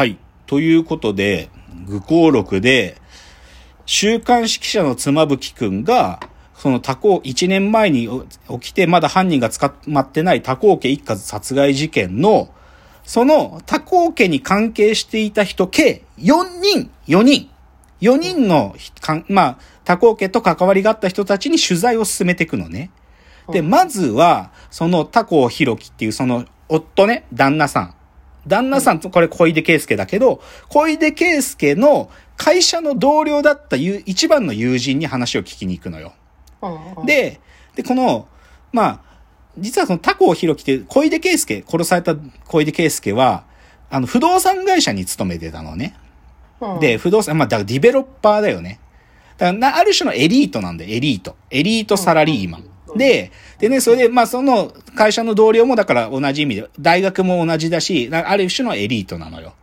はい。ということで、愚行録で、週刊誌記者の妻夫木くんが、その他校、1年前に起きてまだ犯人が捕まってない他校家一家殺害事件の、その他校家に関係していた人計4人、4人、4人の、まあ、他校家と関わりがあった人たちに取材を進めていくのね。で、まずは、その他校弘樹っていうその夫ね、旦那さん。旦那さんと、これ小出圭介だけど、小出圭介の会社の同僚だった一番の友人に話を聞きに行くのよ。で、で、この、まあ、実はその他校弘樹って小出圭介、殺された小出圭介は、あの、不動産会社に勤めてたのね。で、不動産、まあ、だからディベロッパーだよね。だから、ある種のエリートなんだよ、エリート。エリートサラリーマン。で、でね、それで、まあ、その会社の同僚もだから同じ意味で、大学も同じだし、ある種のエリートなのよ。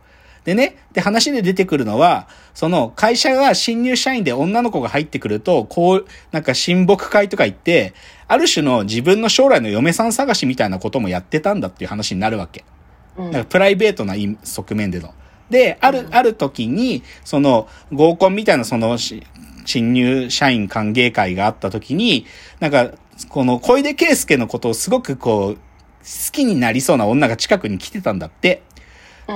でね、で、話で出てくるのは、その会社が新入社員で女の子が入ってくると、こう、なんか親睦会とか言って、ある種の自分の将来の嫁さん探しみたいなこともやってたんだっていう話になるわけ。なんかプライベートな側面での。で、ある、ある時に、その合コンみたいなその新入社員歓迎会があった時に、なんかこの小出圭介のことをすごくこう、好きになりそうな女が近くに来てたんだって。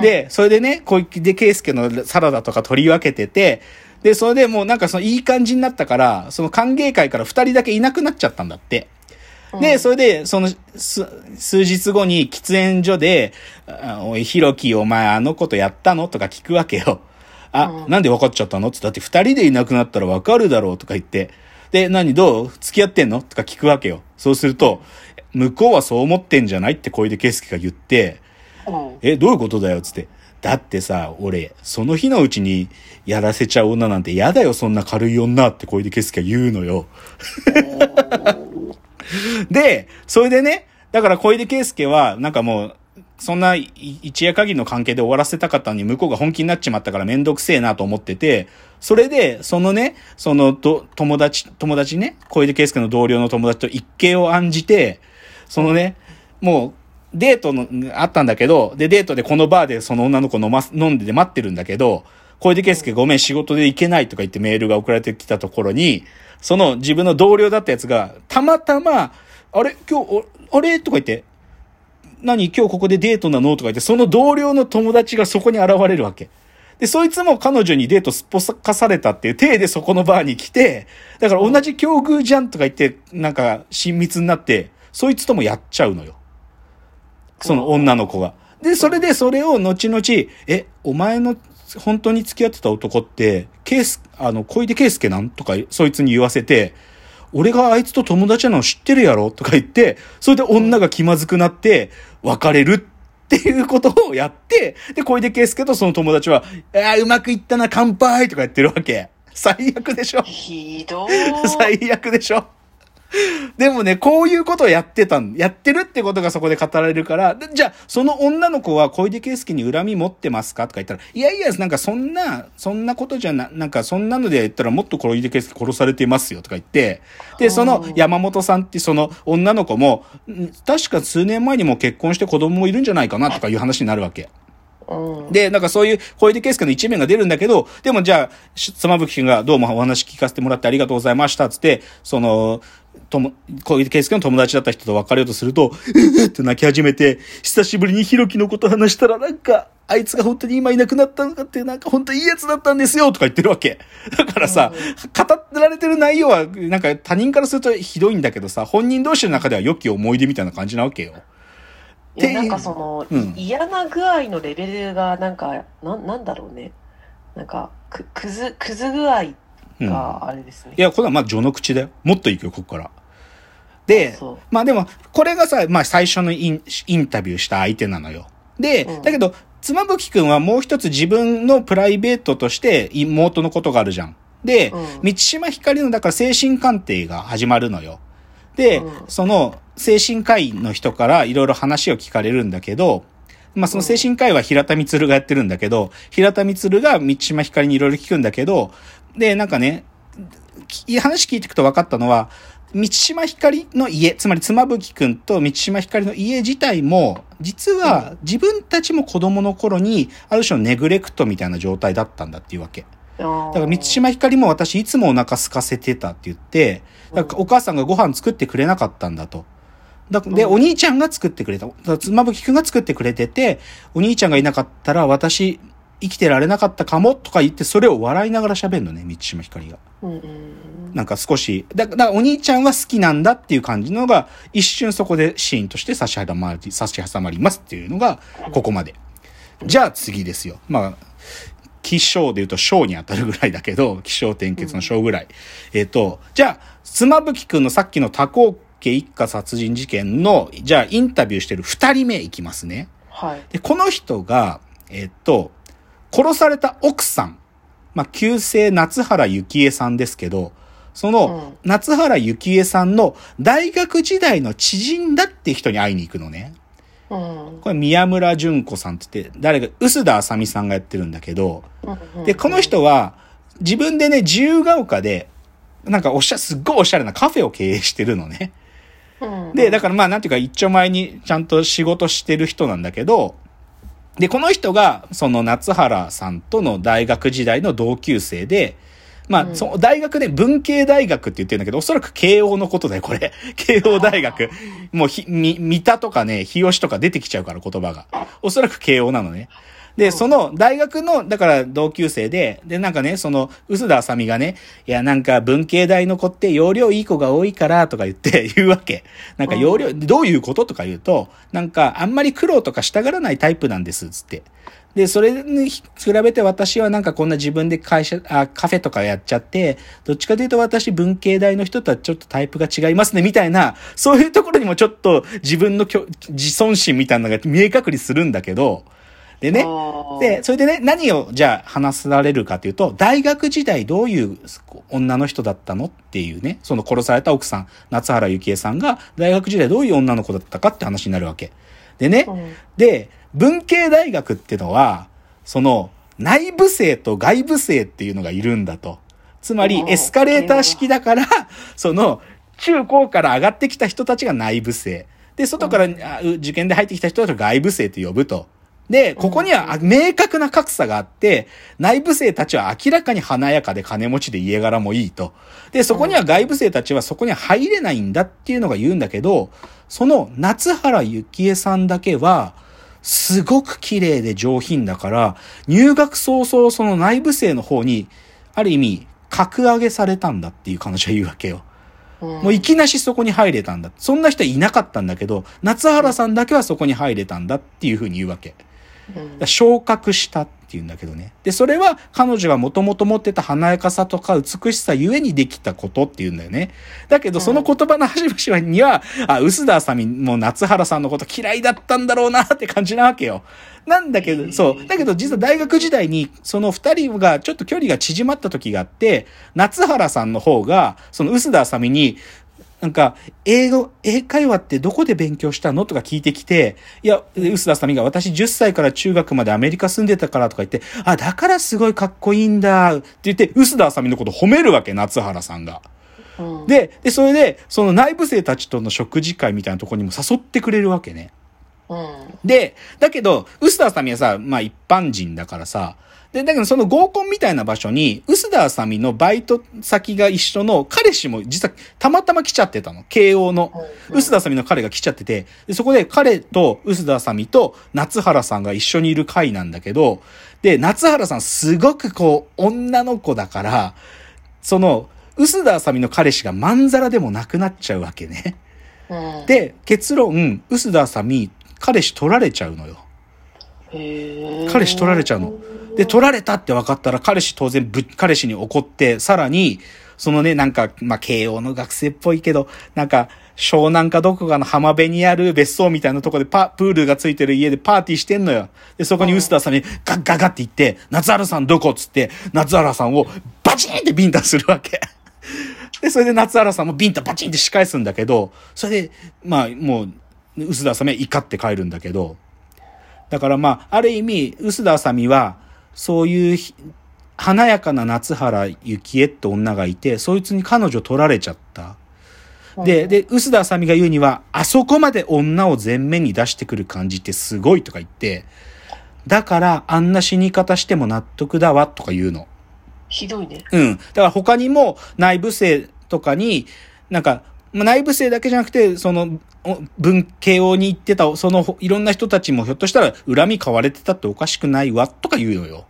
で、それでね、小出圭介のサラダとか取り分けてて、で、それでもうなんかそのいい感じになったから、その歓迎会から二人だけいなくなっちゃったんだって。で、それで、その、数日後に喫煙所で、おい、ひろき、お前あのことやったの？とか聞くわけよ。あ、うん、なんで分かっちゃったの？って、だって二人でいなくなったら分かるだろうとか言って。で、何どう？付き合ってんの？とか聞くわけよ。そうすると、向こうはそう思ってんじゃないって小出圭介が言って、え、どういうことだよ？つって。だってさ、俺、その日のうちにやらせちゃう女なんて嫌だよ、そんな軽い女って小出圭介が言うのよ。で、それでね、だから小出圭介は、なんかもう、そんな一夜限りの関係で終わらせたかったのに向こうが本気になっちまったからめんどくせえなと思ってて、それで、そのね、そのと、友達、友達ね、小出圭介の同僚の友達と一計を案じて、そのね、もう、デートの、あったんだけど、で、デートでこのバーでその女の子飲ま、飲んでて待ってるんだけど、小出圭介ごめん仕事で行けないとか言ってメールが送られてきたところに、その自分の同僚だったやつが、たまたま、あれ？今日、あれ？とか言って、何今日ここでデートなの？とか言って、その同僚の友達がそこに現れるわけ。で、そいつも彼女にデートすっぽかされたっていう体でそこのバーに来て、だから同じ境遇じゃんとか言って、なんか親密になって、そいつともやっちゃうのよ。その女の子が。で、それでそれを後々、え、お前の本当に付き合ってた男って、ケース、あの、小出圭介なん？とか、そいつに言わせて、俺があいつと友達なの知ってるやろとか言って、それで女が気まずくなって、別れるっていうことをやって、で、小出圭介とその友達は、ああ、うまくいったな、乾杯とかやってるわけ。最悪でしょひどい。最悪でしょ でもね、こういうことをやってたん、やってるってことがそこで語られるから、じゃあ、その女の子は小出圭介に恨み持ってますか？とか言ったら、いやいや、なんかそんな、そんなことじゃな、なんかそんなので言ったらもっと小出圭介殺されていますよとか言って、で、その山本さんってその女の子も、確か数年前にも結婚して子供もいるんじゃないかなとかいう話になるわけ。で、なんかそういう小出圭介の一面が出るんだけど、でもじゃあ、妻夫木君がどうもお話聞かせてもらってありがとうございました、つって、その、とも、小出圭介の友達だった人と別れようとすると、えって泣き始めて、久しぶりにひろきのこと話したらなんか、あいつが本当に今いなくなったのかって、なんか本当いいやつだったんですよとか言ってるわけ。だからさ、語られてる内容は、なんか他人からするとひどいんだけどさ、本人同士の中では良き思い出みたいな感じなわけよ。いやなんかその、うん、嫌な具合のレベルがなんかななんだろうねなんかくくずくず具合があれですね、うん、いやこれはまあ序の口だよ。もっといくよここから。でまあでもこれがさ、まあ、最初のインインタビューした相手なのよ。で、うん、だけど妻夫木君はもう一つ自分のプライベートとして妹のことがあるじゃん。で、満島ひかりのだから精神鑑定が始まるのよ。で、その精神科医の人からいろいろ話を聞かれるんだけど、まあその精神科医は平田光がやってるんだけど、平田光が三島ひかりにいろいろ聞くんだけど、で、なんかね、話聞いていくと分かったのは、三島ひかりの家、つまり妻夫木くんと三島ひかりの家自体も、実は自分たちも子供の頃に、ある種のネグレクトみたいな状態だったんだっていうわけ。だから三島ひかりも私いつもお腹空かせてたって言って、だからお母さんがご飯作ってくれなかったんだと。だで、お兄ちゃんが作ってくれた。妻夫木くんが作ってくれてて、お兄ちゃんがいなかったら私生きてられなかったかもとか言って、それを笑いながら喋るのね、三島ひかりが。なんか少し、だからお兄ちゃんは好きなんだっていう感じのが、一瞬そこでシーンとして差し挟まり、差し挟まりますっていうのが、ここまで。じゃあ次ですよ。まあ、気象で言うと章に当たるぐらいだけど、気象転結の章ぐらい。うん、えっ、ー、と、じゃあ、妻夫木くんのさっきの多幸家一家殺人事件の、じゃあインタビューしてる二人目いきますね。はい。で、この人が、えっ、ー、と、殺された奥さん、まあ、旧姓夏原幸恵さんですけど、その、夏原幸恵さんの大学時代の知人だって人に会いに行くのね。うん、これ宮村淳子さんって言って、誰か、臼田あさみさんがやってるんだけど、で、この人は、自分でね、自由が丘で、なんかおしゃ、すっごいおしゃれなカフェを経営してるのね。で、だからまあなんていうか一丁前にちゃんと仕事してる人なんだけど、で、この人が、その夏原さんとの大学時代の同級生で、まあ、うん、その大学で文系大学って言ってるんだけど、おそらく慶応のことだよ、これ。慶応大学。もうひ、み、三田とかね、日吉とか出てきちゃうから、言葉が。おそらく慶応なのね。で、その大学の、だから同級生で、で、なんかね、その、薄田あさみがね、いや、なんか文系大の子って容量いい子が多いからとか言って 言うわけ。なんか容量、どういうこととか言うと、なんかあんまり苦労とかしたがらないタイプなんです、つって。で、それに比べて私はなんかこんな自分で会社、あ、カフェとかやっちゃって、どっちかというと私文系大の人とはちょっとタイプが違いますね、みたいな、そういうところにもちょっと自分の自尊心みたいなのが見え隠れするんだけど、でね、で、それでね、何をじゃあ話されるかというと、大学時代どういう女の人だったのっていうね、その殺された奥さん、夏原幸恵さんが大学時代どういう女の子だったかって話になるわけ。でね、で、文系大学ってのは、その内部生と外部生っていうのがいるんだと。つまりエスカレーター式だから、その中高から上がってきた人たちが内部生。で、外から受験で入ってきた人たちを外部生と呼ぶと。で、ここには明確な格差があって、内部生たちは明らかに華やかで金持ちで家柄もいいと。で、そこには外部生たちはそこには入れないんだっていうのが言うんだけど、その夏原幸恵さんだけは、すごく綺麗で上品だから、入学早々その内部生の方に、ある意味、格上げされたんだっていう彼女は言うわけよ。もういきなしそこに入れたんだ。そんな人いなかったんだけど、夏原さんだけはそこに入れたんだっていうふうに言うわけ。昇格したっていうんだけどね。で、それは彼女がもともと持ってた華やかさとか美しさゆえにできたことっていうんだよね。だけど、その言葉の端々には、あ、薄田あさみも夏原さんのこと嫌いだったんだろうなって感じなわけよ。なんだけど、そう。だけど実は大学時代にその二人がちょっと距離が縮まった時があって、夏原さんの方が、その薄田あさみに、なんか、英語、英会話ってどこで勉強したのとか聞いてきて、いや、薄田さみが私10歳から中学までアメリカ住んでたからとか言って、あ、だからすごいかっこいいんだって言って、薄田あさみのこと褒めるわけ、夏原さんが。うん、で、で、それで、その内部生たちとの食事会みたいなところにも誘ってくれるわけね。うん、で、だけど、薄田あさみはさ、まあ一般人だからさ、で、だけどその合コンみたいな場所に、薄田あさみのバイト先が一緒の彼氏も実はたまたま来ちゃってたの。慶応の。薄田あさみの彼が来ちゃってて、でそこで彼と薄田あさみと夏原さんが一緒にいる会なんだけど、で、夏原さんすごくこう、女の子だから、その、薄田あさみの彼氏がまんざらでもなくなっちゃうわけね。で、結論、薄田あさみ、彼氏取られちゃうのよ。彼氏取られちゃうの。で、取られたって分かったら、彼氏当然ぶ、彼氏に怒って、さらに、そのね、なんか、まあ、慶応の学生っぽいけど、なんか、湘南かどこかの浜辺にある別荘みたいなとこでパ、プールがついてる家でパーティーしてんのよ。で、そこに臼田さんにガッガガッって言って、夏原さんどこっつって、夏原さんをバチンってビンタするわけ。で、それで夏原さんもビンタバチンって仕返すんだけど、それで、まあ、もう、臼田さんは怒って帰るんだけど、だからまあ、ある意味、臼田あさみは、そういう華やかな夏原幸恵って女がいて、そいつに彼女取られちゃった。で、で、臼田あさみが言うには、あそこまで女を前面に出してくる感じってすごいとか言って、だからあんな死に方しても納得だわとか言うの。ひどいね。うん。だから他にも内部生とかに、なんか、内部生だけじゃなくて、その、文慶応に行ってた、その、いろんな人たちもひょっとしたら恨み買われてたっておかしくないわ、とか言うのよ。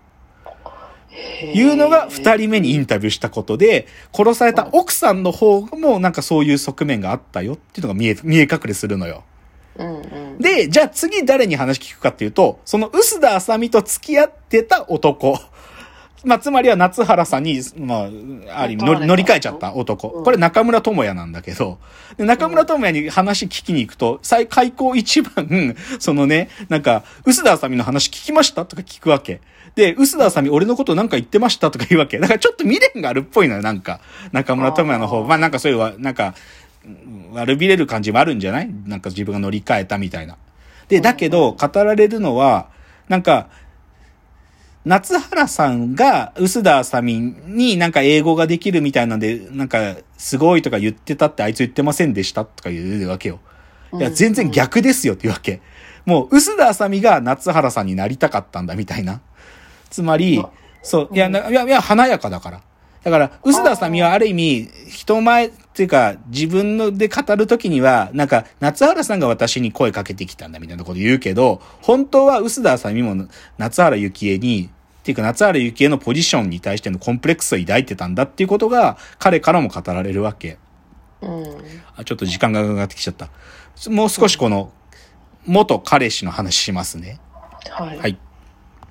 いうのが二人目にインタビューしたことで、殺された奥さんの方もなんかそういう側面があったよっていうのが見え、見え隠れするのよ。うんうん、で、じゃあ次誰に話聞くかっていうと、その薄田あさみと付き合ってた男。まあ、つまりは夏原さんに、まあ、ある意味乗り乗り換えちゃった男。これ中村智也なんだけど、中村智也に話聞きに行くと、最開口一番、そのね、なんか、薄田あさみの話聞きました？とか聞くわけ。で、薄田あさみ俺のことなんか言ってました？とか言うわけ。だからちょっと未練があるっぽいのよ、なんか。中村智也の方。まあなんかそういう、なんか、悪びれる感じもあるんじゃない？なんか自分が乗り換えたみたいな。で、だけど、語られるのは、なんか、夏原さんが、薄田あさみになんか英語ができるみたいなんで、なんか、すごいとか言ってたってあいつ言ってませんでしたとか言うわけよ。いや、全然逆ですよって言うわけ。もう、薄田あさみが夏原さんになりたかったんだみたいな。つまり、そう、いや、いや、いや、華やかだから。だから、薄田あさみはある意味、人前っていうか、自分ので語るときには、なんか、夏原さんが私に声かけてきたんだみたいなこと言うけど、本当は薄田あさみも夏原幸恵に、っていうか夏原幸恵のポジションに対してのコンプレックスを抱いてたんだっていうことが、彼からも語られるわけ。うん。あ、ちょっと時間がかかってきちゃった。もう少しこの、元彼氏の話しますね。はい。はい。